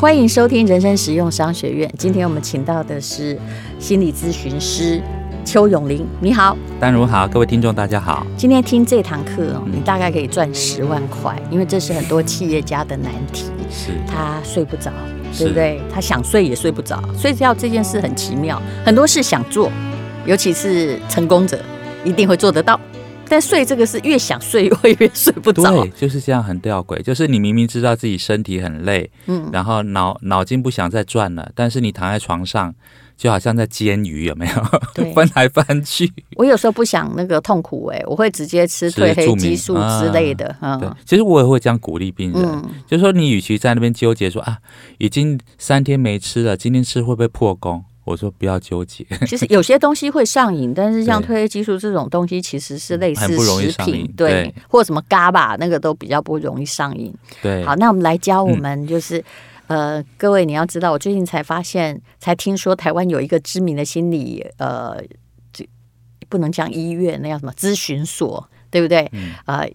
欢迎收听人生实用商学院。今天我们请到的是心理咨询师邱永林，你好，丹如好，各位听众大家好。今天听这堂课哦，你大概可以赚十万块，因为这是很多企业家的难题。是，他睡不着，对不对？他想睡也睡不着，睡觉这件事很奇妙，很多事想做，尤其是成功者一定会做得到。但睡这个是越想睡会越睡不着，对，就是这样很吊诡。就是你明明知道自己身体很累，嗯，然后脑脑筋不想再转了，但是你躺在床上就好像在煎鱼，有没有？对，翻来翻去。我有时候不想那个痛苦，哎，我会直接吃褪黑激素之类的。啊、对，其实我也会这样鼓励病人，嗯、就是说你与其在那边纠结说啊，已经三天没吃了，今天吃会不会破功？我说不要纠结。其实有些东西会上瘾，但是像褪黑激素这种东西，其实是类似食品，对，对或者什么嘎巴那个都比较不容易上瘾。对，好，那我们来教我们，就是、嗯、呃，各位你要知道，我最近才发现，才听说台湾有一个知名的心理呃，这不能讲医院，那叫什么咨询所，对不对？嗯、呃。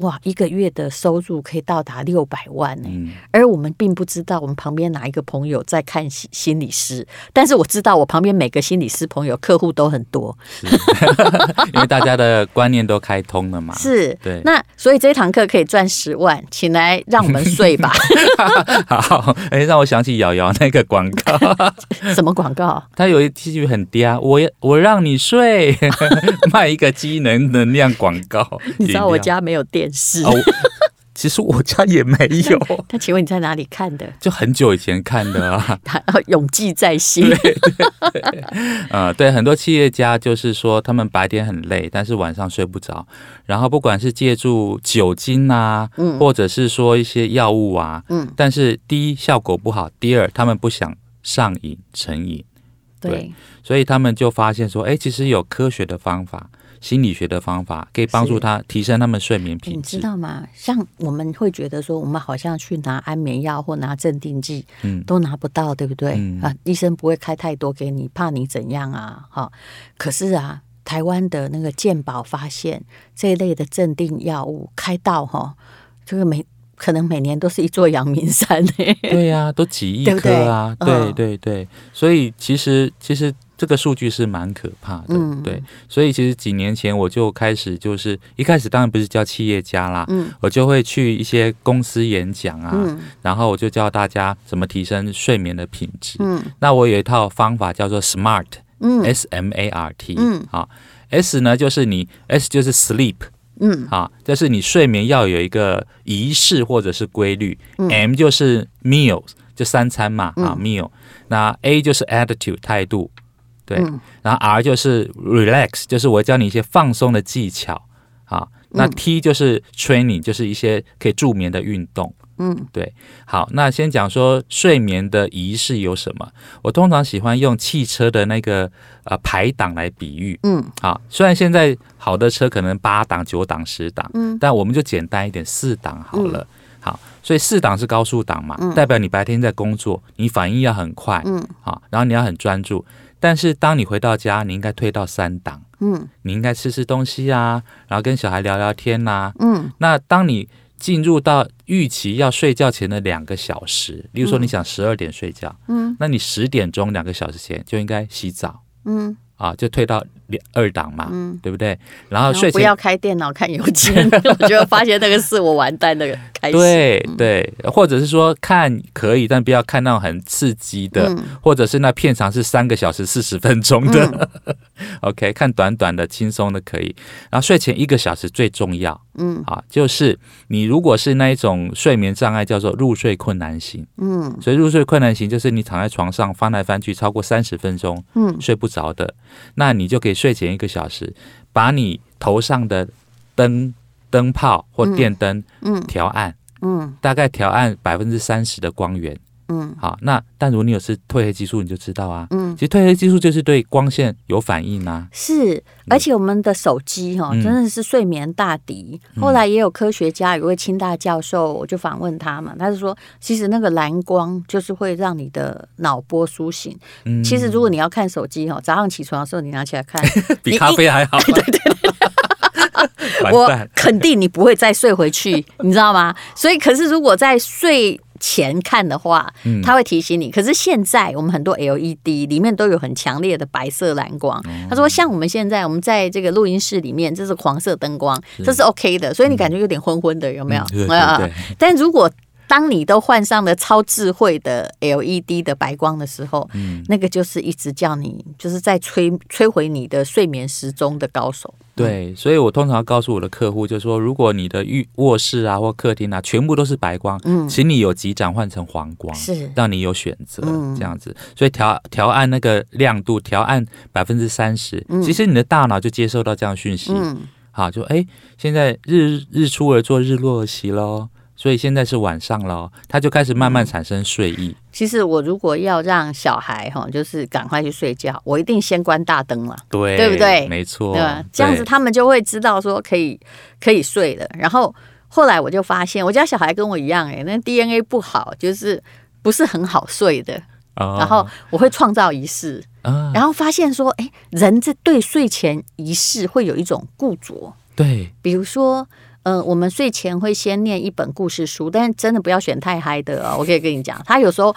哇，一个月的收入可以到达六百万呢！嗯、而我们并不知道，我们旁边哪一个朋友在看心心理师，但是我知道我旁边每个心理师朋友客户都很多，是 因为大家的观念都开通了嘛。是，对。那所以这堂课可以赚十万，请来让我们睡吧。好，哎，让我想起瑶瑶那个广告，什么广告？他有一句很嗲，我我让你睡，卖一个机能能量广告。你知道我家没有电。是，哦，其实我家也没有。那请问你在哪里看的？就很久以前看的啊，永记在心。对对对，呃，对，很多企业家就是说，他们白天很累，但是晚上睡不着，然后不管是借助酒精啊，嗯，或者是说一些药物啊，嗯，但是第一效果不好，第二他们不想上瘾成瘾，对，对，所以他们就发现说，哎，其实有科学的方法。心理学的方法可以帮助他提升他们睡眠品质，你知道吗？像我们会觉得说，我们好像去拿安眠药或拿镇定剂，嗯，都拿不到，对不对？嗯、啊，医生不会开太多给你，怕你怎样啊？哈，可是啊，台湾的那个健保发现这一类的镇定药物开到哈，这个每可能每年都是一座阳明山呢。对呀、啊，都几亿颗啊！对，对对对，所以其实其实。这个数据是蛮可怕的，嗯、对，所以其实几年前我就开始，就是一开始当然不是叫企业家啦，嗯、我就会去一些公司演讲啊，嗯、然后我就教大家怎么提升睡眠的品质。嗯、那我有一套方法叫做 SMART，嗯，S M A R T，嗯，好，S 呢就是你 S 就是 sleep，嗯，好，就是你睡眠要有一个仪式或者是规律，嗯，M 就是 meals，就三餐嘛，啊，嗯，meal，那 A 就是 attitude 态度。对，然后 R 就是 relax，就是我教你一些放松的技巧啊。那 T 就是 training，就是一些可以助眠的运动。嗯，对。好，那先讲说睡眠的仪式有什么？我通常喜欢用汽车的那个呃排档来比喻。嗯，啊，虽然现在好的车可能八档、九档、十档，嗯，但我们就简单一点，四档好了。好，所以四档是高速档嘛，代表你白天在工作，你反应要很快。嗯，好，然后你要很专注。但是当你回到家，你应该推到三档，嗯，你应该吃吃东西啊，然后跟小孩聊聊天呐、啊，嗯，那当你进入到预期要睡觉前的两个小时，例如说你想十二点睡觉，嗯，那你十点钟两个小时前就应该洗澡，嗯，啊，就退到。二档嘛，嗯，对不对？然后睡前不要开电脑看邮件，我觉得发现那个是我完蛋的对对，或者是说看可以，但不要看那种很刺激的，嗯、或者是那片长是三个小时四十分钟的。嗯、OK，看短短的、轻松的可以。然后睡前一个小时最重要，嗯，啊，就是你如果是那一种睡眠障碍，叫做入睡困难型，嗯，所以入睡困难型就是你躺在床上翻来翻去超过三十分钟，嗯，睡不着的，那你就可以。睡前一个小时，把你头上的灯灯泡或电灯嗯调暗，嗯，嗯，大概调暗百分之三十的光源。嗯，好，那但如果你有吃褪黑激素，你就知道啊。嗯，其实褪黑激素就是对光线有反应啊。是，而且我们的手机哈、哦，真的是睡眠大敌。嗯、后来也有科学家，有位清大教授，我就访问他嘛，他就说，其实那个蓝光就是会让你的脑波苏醒。嗯，其实如果你要看手机哈，早上起床的时候你拿起来看，比咖啡还好。对对对。我肯定你不会再睡回去，你知道吗？所以，可是如果在睡前看的话，嗯，它会提醒你。可是现在我们很多 LED 里面都有很强烈的白色蓝光。他说，像我们现在我们在这个录音室里面，这是黄色灯光，这是 OK 的，所以你感觉有点昏昏的，有没有？对对对。但如果当你都换上了超智慧的 LED 的白光的时候，嗯，那个就是一直叫你，就是在摧摧毁你的睡眠时钟的高手。对，所以我通常告诉我的客户，就是说，如果你的浴卧室啊或客厅啊全部都是白光，嗯，请你有急转换成黄光，是。让你有选择，这样子。所以调调暗那个亮度，调暗百分之三十，其实你的大脑就接受到这样讯息，嗯，好，就哎，现在日日出而作，日落而息喽。所以现在是晚上了，他就开始慢慢产生睡意。其实我如果要让小孩哈，就是赶快去睡觉，我一定先关大灯了，对，对不对？没错，对吧？这样子他们就会知道说可以可以睡了。然后后来我就发现，我家小孩跟我一样，哎，那 DNA 不好，就是不是很好睡的。然后我会创造仪式，然后发现说，哎，人这对睡前仪式会有一种固着，对，比如说。嗯、呃，我们睡前会先念一本故事书，但是真的不要选太嗨的哦。我可以跟你讲，他有时候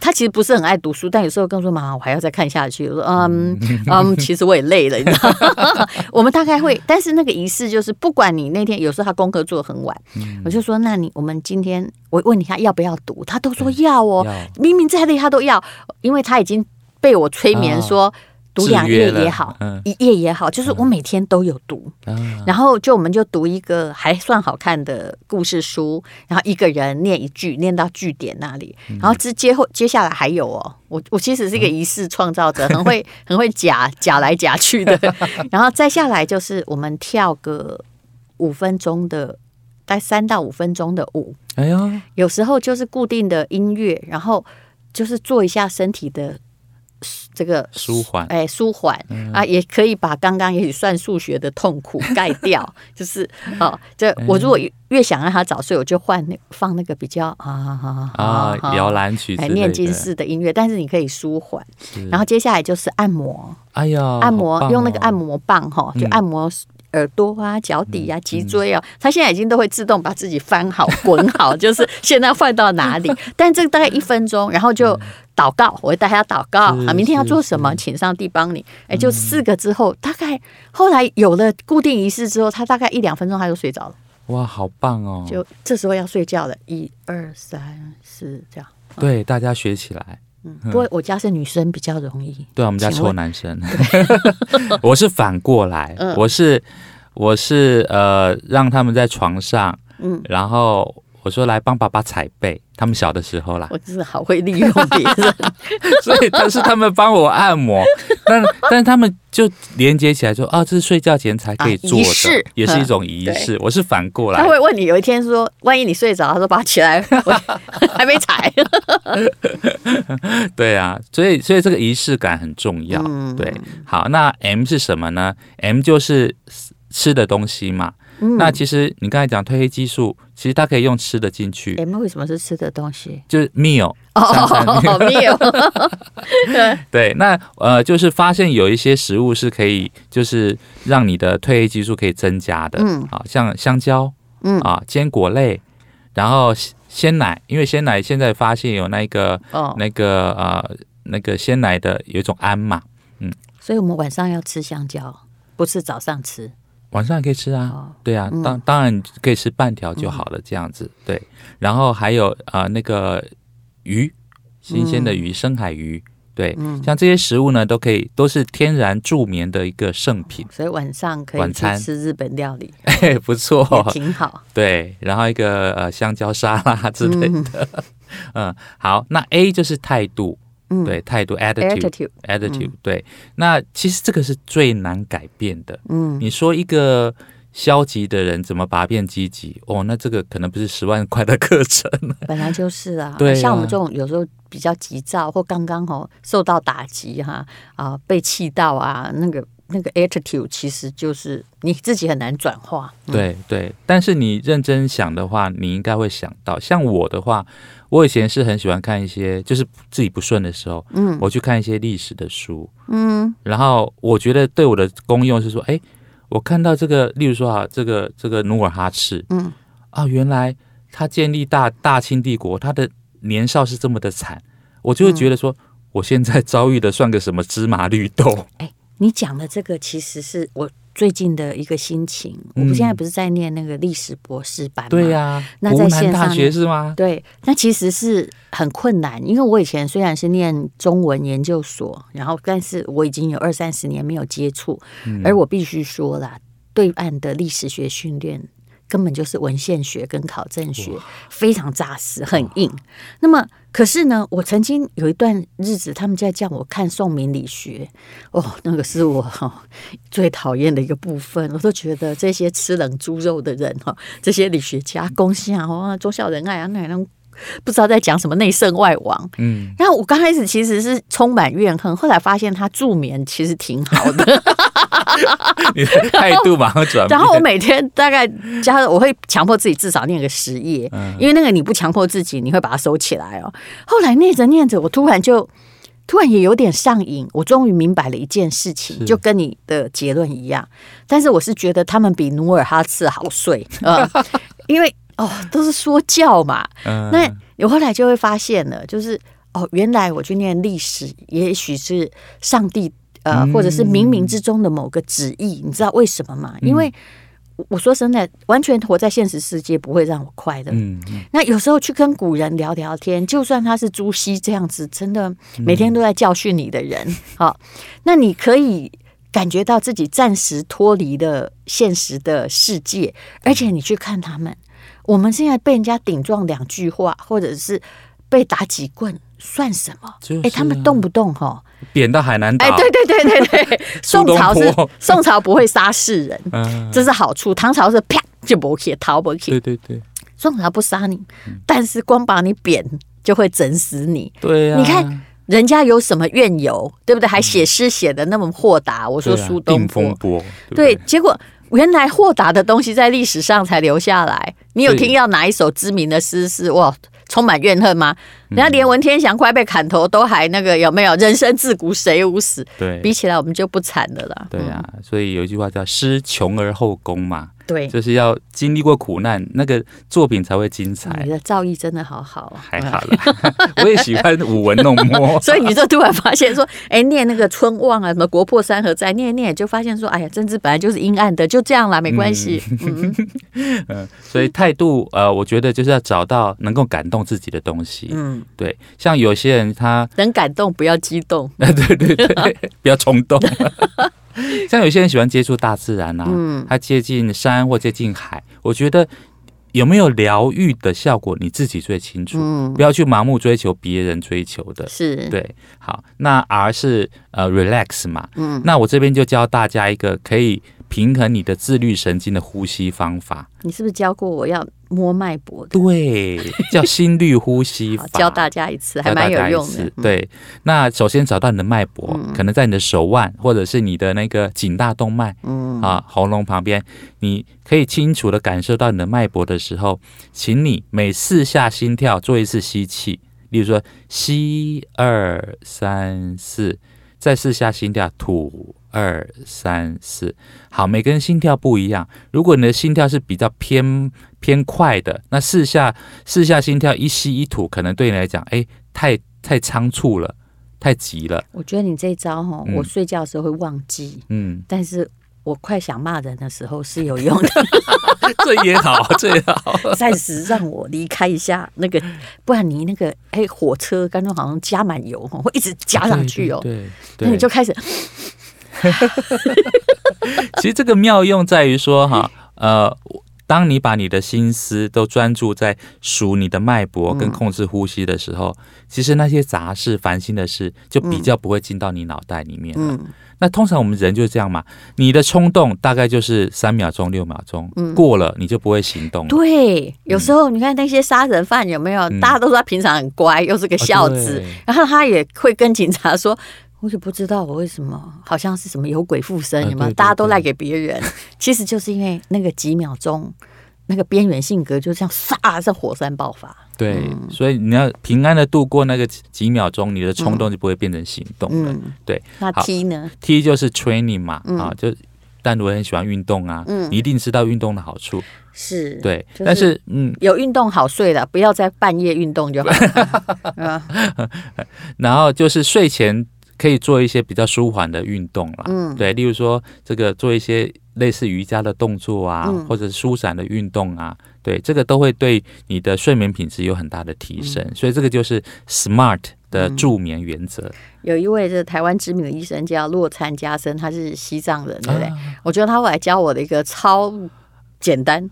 他其实不是很爱读书，但有时候跟我说：“妈妈，我还要再看下去。”我说：“嗯嗯，其实我也累了，你知道吗？” 我们大概会，但是那个仪式就是，不管你那天有时候他功课做得很晚，嗯、我就说：“那你我们今天我问你他要不要读？”他都说要哦，要明明再累他都要，因为他已经被我催眠说。哦读两页也好，嗯、一页也好，就是我每天都有读，嗯、然后就我们就读一个还算好看的故事书，然后一个人念一句，念到句点那里，然后之接后接下来还有哦，我我其实是一个仪式创造者，很会很会夹夹来夹去的，然后再下来就是我们跳个五分钟的，大概三到五分钟的舞，哎呀，有时候就是固定的音乐，然后就是做一下身体的。这个舒缓，哎，舒缓、嗯、啊，也可以把刚刚也许算数学的痛苦盖掉。就是哦，这我如果越想让他早睡，我就换那放那个比较啊啊啊摇篮曲，哎，念经式的音乐。但是你可以舒缓，然后接下来就是按摩。哎呀，按摩、哦、用那个按摩棒哈，就按摩。耳朵啊，脚底啊，脊椎啊，他现在已经都会自动把自己翻好、滚好，就是现在换到哪里。但这个大概一分钟，然后就祷告，我会带他祷告啊，明天要做什么，请上帝帮你。哎，就四个之后，大概后来有了固定仪式之后，他大概一两分钟他就睡着了。哇，好棒哦！就这时候要睡觉了，一二三四，这样。对，大家学起来。嗯，不过我家是女生比较容易。对，我们家臭男生。我是反过来，我是。我是呃，让他们在床上，嗯，然后我说来帮爸爸踩背，他们小的时候啦。我真是好会利用别人，所以但是他们帮我按摩，但但是他们就连接起来说啊，这是睡觉前才可以做的，也是一种仪式。我是反过来，他会问你有一天说，万一你睡着，他说把他起来，我 还没踩。对啊，所以所以这个仪式感很重要。嗯、对，好，那 M 是什么呢？M 就是。吃的东西嘛，嗯、那其实你刚才讲褪黑激素，其实它可以用吃的进去。欸、为什么是吃的东西？就是 meal 哦，meal。对，那呃，就是发现有一些食物是可以，就是让你的褪黑激素可以增加的。嗯，啊，像香蕉，嗯啊，坚果类，然后鲜奶，因为鲜奶现在发现有那个，哦、那个呃，那个鲜奶的有一种胺嘛，嗯，所以我们晚上要吃香蕉，不是早上吃。晚上也可以吃啊，哦、对啊，当当然可以吃半条就好了，这样子、嗯、对。然后还有啊、呃，那个鱼，新鲜的鱼，嗯、深海鱼，对，嗯、像这些食物呢，都可以都是天然助眠的一个圣品。所以晚上可以去吃日本料理，哎，不错，挺好。对，然后一个呃香蕉沙拉之类的，嗯，嗯，好，那 A 就是态度。嗯，对，态度 attitude，attitude，对。那其实这个是最难改变的。嗯，你说一个消极的人怎么把他变积极？哦，那这个可能不是十万块的课程。本来就是啊，对啊，像我们这种有时候比较急躁或刚刚哦受到打击哈啊，被气到啊，那个那个 attitude 其实就是你自己很难转化。嗯、对对，但是你认真想的话，你应该会想到，像我的话。我以前是很喜欢看一些，就是自己不顺的时候，嗯，我去看一些历史的书，嗯，然后我觉得对我的功用是说，哎，我看到这个，例如说啊，这个这个努尔哈赤，嗯，啊，原来他建立大大清帝国，他的年少是这么的惨，我就会觉得说，嗯、我现在 遭遇的算个什么芝麻绿豆？哎，你讲的这个其实是我。最近的一个心情，我们现在不是在念那个历史博士班吗？对呀，那在线上大学是吗？对，那其实是很困难，因为我以前虽然是念中文研究所，然后但是我已经有二三十年没有接触，而我必须说啦，对岸的历史学训练根本就是文献学跟考证学，非常扎实，很硬。那么。可是呢，我曾经有一段日子，他们在叫我看宋明理学，哦，那个是我哈最讨厌的一个部分。我都觉得这些吃冷猪肉的人哈，这些理学家攻下哦，忠孝仁爱啊，那种不知道在讲什么内圣外王。嗯，然后我刚开始其实是充满怨恨，后来发现他助眠其实挺好的。你的态度马上转变。然后我每天大概加，我会强迫自己至少念个十页，因为那个你不强迫自己，你会把它收起来哦。后来念着念着，我突然就突然也有点上瘾。我终于明白了一件事情，就跟你的结论一样。但是我是觉得他们比努尔哈赤好睡啊，因为哦都是说教嘛。那我后来就会发现了，就是哦，原来我去念历史，也许是上帝。呃，或者是冥冥之中的某个旨意，你知道为什么吗？因为我说真的，完全活在现实世界不会让我快乐。嗯，那有时候去跟古人聊聊天，就算他是朱熹这样子，真的每天都在教训你的人，好，那你可以感觉到自己暂时脱离了现实的世界，而且你去看他们，我们现在被人家顶撞两句话，或者是被打几棍。算什么？哎、啊欸，他们动不动哈贬到海南岛。哎、欸，对对对对对，宋朝是宋朝不会杀世人，嗯、这是好处。唐朝是啪就不去逃不去。对对对，宋朝不杀你，但是光把你贬就会整死你。对呀、啊，你看人家有什么怨尤，对不对？还写诗写的那么豁达。我说苏东坡，对，对，对，结果原来豁达的东西在历史上才留下来。你有听到哪一首知名的诗是哇？充满怨恨吗？人家连文天祥快被砍头都还那个有没有？人生自古谁无死？对，比起来我们就不惨的了。对啊，所以有一句话叫“失穷而后工”嘛。对，就是要经历过苦难，那个作品才会精彩。你的造诣真的好好，啊还好了。我也喜欢舞文弄墨，所以你就突然发现说，哎，念那个春望啊，什么国破山河在，念念就发现说，哎呀，政治本来就是阴暗的，就这样啦，没关系。嗯，嗯，所以态度呃，我觉得就是要找到能够感动自己的东西。嗯，对，像有些人他能感动，不要激动。对 对对，不要冲动。像有些人喜欢接触大自然啊，嗯，他接近山或接近海，我觉得有没有疗愈的效果，你自己最清楚。嗯，不要去盲目追求别人追求的，是对。好，那 R 是呃 relax 嘛，嗯，那我这边就教大家一个可以平衡你的自律神经的呼吸方法。你是不是教过我要摸脉搏？对，叫心率呼吸法。教大家一次，还蛮有用的。对，那首先找到你的脉搏，可能在你的手腕，或者是你的那个颈大动脉，嗯啊，喉咙旁边，你可以清楚的感受到你的脉搏的时候，请你每四下心跳做一次吸气，例如说吸二三四，再四下心跳吐。二三四，好，每个人心跳不一样。如果你的心跳是比较偏偏快的，那四下四下心跳一吸一吐，可能对你来讲，哎，太太仓促了，太急了。我觉得你这一招哈，我睡觉的时候会忘记，嗯，但是我快想骂人的时候是有用的。这也好，这也好，暂时让我离开一下那个，不然你那个哎火车刚刚好像加满油，会一直加上去哦，对，那你就开始。其实这个妙用在于说哈，呃，当你把你的心思都专注在数你的脉搏跟控制呼吸的时候，嗯、其实那些杂事、烦心的事就比较不会进到你脑袋里面了。嗯、那通常我们人就是这样嘛，你的冲动大概就是三秒钟、六秒钟，嗯、过了你就不会行动了。对，有时候你看那些杀人犯有没有？嗯、大家都说他平常很乖，又是个孝子，哦、然后他也会跟警察说。我就不知道我为什么好像是什么有鬼附身，有没有？大家都赖给别人，其实就是因为那个几秒钟，那个边缘性格就这样唰，像火山爆发。对，所以你要平安的度过那个几秒钟，你的冲动就不会变成行动了。对，那 T 呢？T 就是 training 嘛，啊，就但如很喜欢运动啊，一定知道运动的好处。是，对，但是嗯，有运动好睡的，不要在半夜运动就好。然后就是睡前可以做一些比较舒缓的运动啦，嗯，对，例如说这个做一些类似瑜伽的动作啊，或者舒展的运动啊，对，这个都会对你的睡眠品质有很大的提升。所以这个就是 SMART 的助眠原则。有一位这台湾知名的医生叫洛参加森，他是西藏人，对不对？我觉得他后来教我的一个超简单。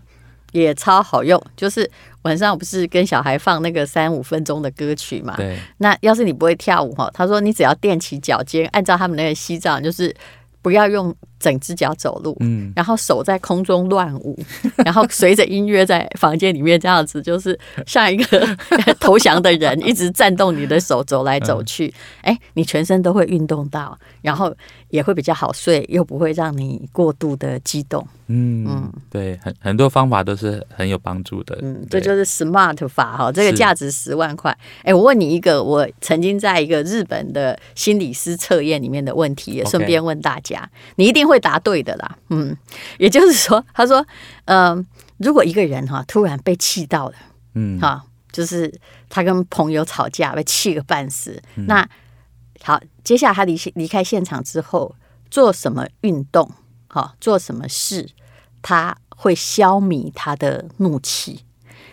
也超好用，就是晚上我不是跟小孩放那个三五分钟的歌曲嘛？对。那要是你不会跳舞哈，他说你只要踮起脚尖，按照他们那个西藏，就是不要用整只脚走路，嗯，然后手在空中乱舞，然后随着音乐在房间里面这样子，就是像一个 投降的人，一直颤动你的手走来走去，哎、嗯，你全身都会运动到，然后也会比较好睡，又不会让你过度的激动。嗯嗯，对，很很多方法都是很有帮助的。嗯，这就是 SMART 法哈，这个价值十万块。哎，我问你一个，我曾经在一个日本的心理师测验里面的问题，也顺便问大家，你一定会答对的啦。嗯，也就是说，他说，嗯、呃，如果一个人哈突然被气到了，嗯，哈，就是他跟朋友吵架被气个半死，嗯、那好，接下来他离离开现场之后做什么运动？好，做什么事他会消弭他的怒气？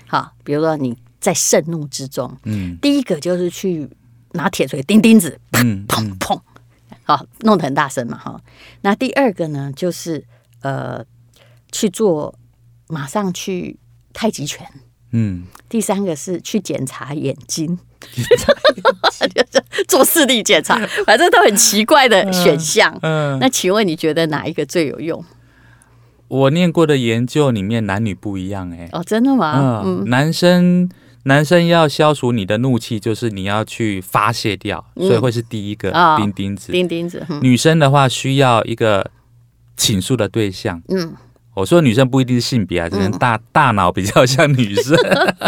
好，比如说你在盛怒之中，嗯，第一个就是去拿铁锤钉钉子，砰砰砰，好，弄得很大声嘛，哈。那第二个呢，就是呃去做，马上去太极拳，嗯。第三个是去检查眼睛，做视力检查，反正都很奇怪的选项。嗯，那请问你觉得哪一个最有用？我念过的研究里面男女不一样，欸，哎，哦，真的吗？嗯，男生男生要消除你的怒气，就是你要去发泄掉，所以会是第一个钉钉子。钉钉子。女生的话需要一个倾诉的对象。嗯。我说女生不一定是性别啊，只能大、嗯、大脑比较像女生，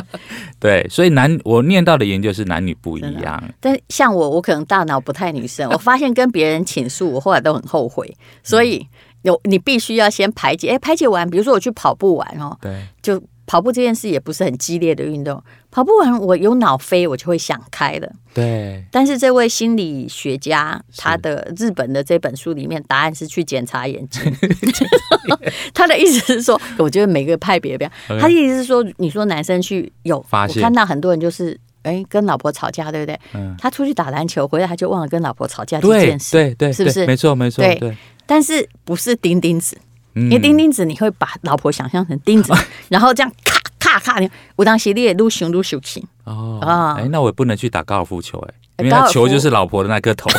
对，所以男我念到的研究是男女不一样。但像我，我可能大脑不太女生。我发现跟别人倾诉，我后来都很后悔。所以有你必须要先排解，哎，排解完，比如说我去跑步完哦，对，就。跑步这件事也不是很激烈的运动，跑步完我有脑飞，我就会想开了。对，但是这位心理学家他的日本的这本书里面，答案是去检查眼睛。他的意思是说，我觉得每个派别不一样。他的意思是说，你说男生去有发现，我看到很多人就是哎跟老婆吵架，对不对？嗯。他出去打篮球回来，他就忘了跟老婆吵架这件事，对对，对，是不是？没错没错，对。但是不是钉钉子？因为钉钉子，你会把老婆想象成钉子，然后这样咔咔咔，你我当时你也撸熊撸熊气哦啊！哎，那我也不能去打高尔夫球哎，因为那球就是老婆的那颗头。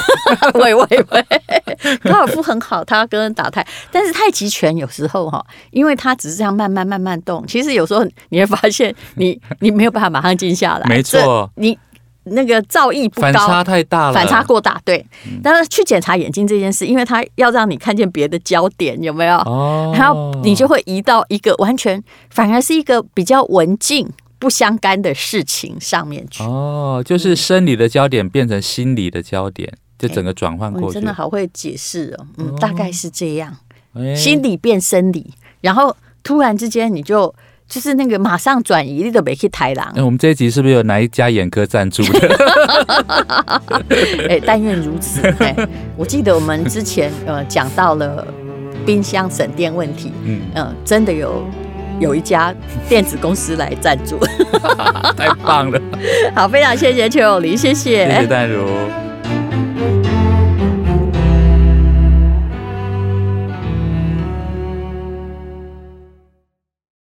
喂 喂喂，高尔夫很好，他要跟人打太，但是太极拳有时候哈，因为他只是这样慢慢慢慢动，其实有时候你会发现你你没有办法马上静下来。没错，你。那个造诣不高，反差太大了，反差过大。对，嗯、但是去检查眼睛这件事，因为他要让你看见别的焦点，有没有？哦，然后你就会移到一个完全反而是一个比较文静不相干的事情上面去。哦，就是生理的焦点变成心理的焦点，嗯、就整个转换过去。欸、真的好会解释哦，嗯，哦、大概是这样，欸、心理变生理，然后突然之间你就。就是那个马上转移，你都没去台郎。那我们这一集是不是有哪一家眼科赞助的？哎，但愿如此。哎，我记得我们之前呃讲到了冰箱省电问题，嗯嗯、呃，真的有有一家电子公司来赞助，太棒了。好，非常谢谢邱友林，谢谢，谢谢淡如。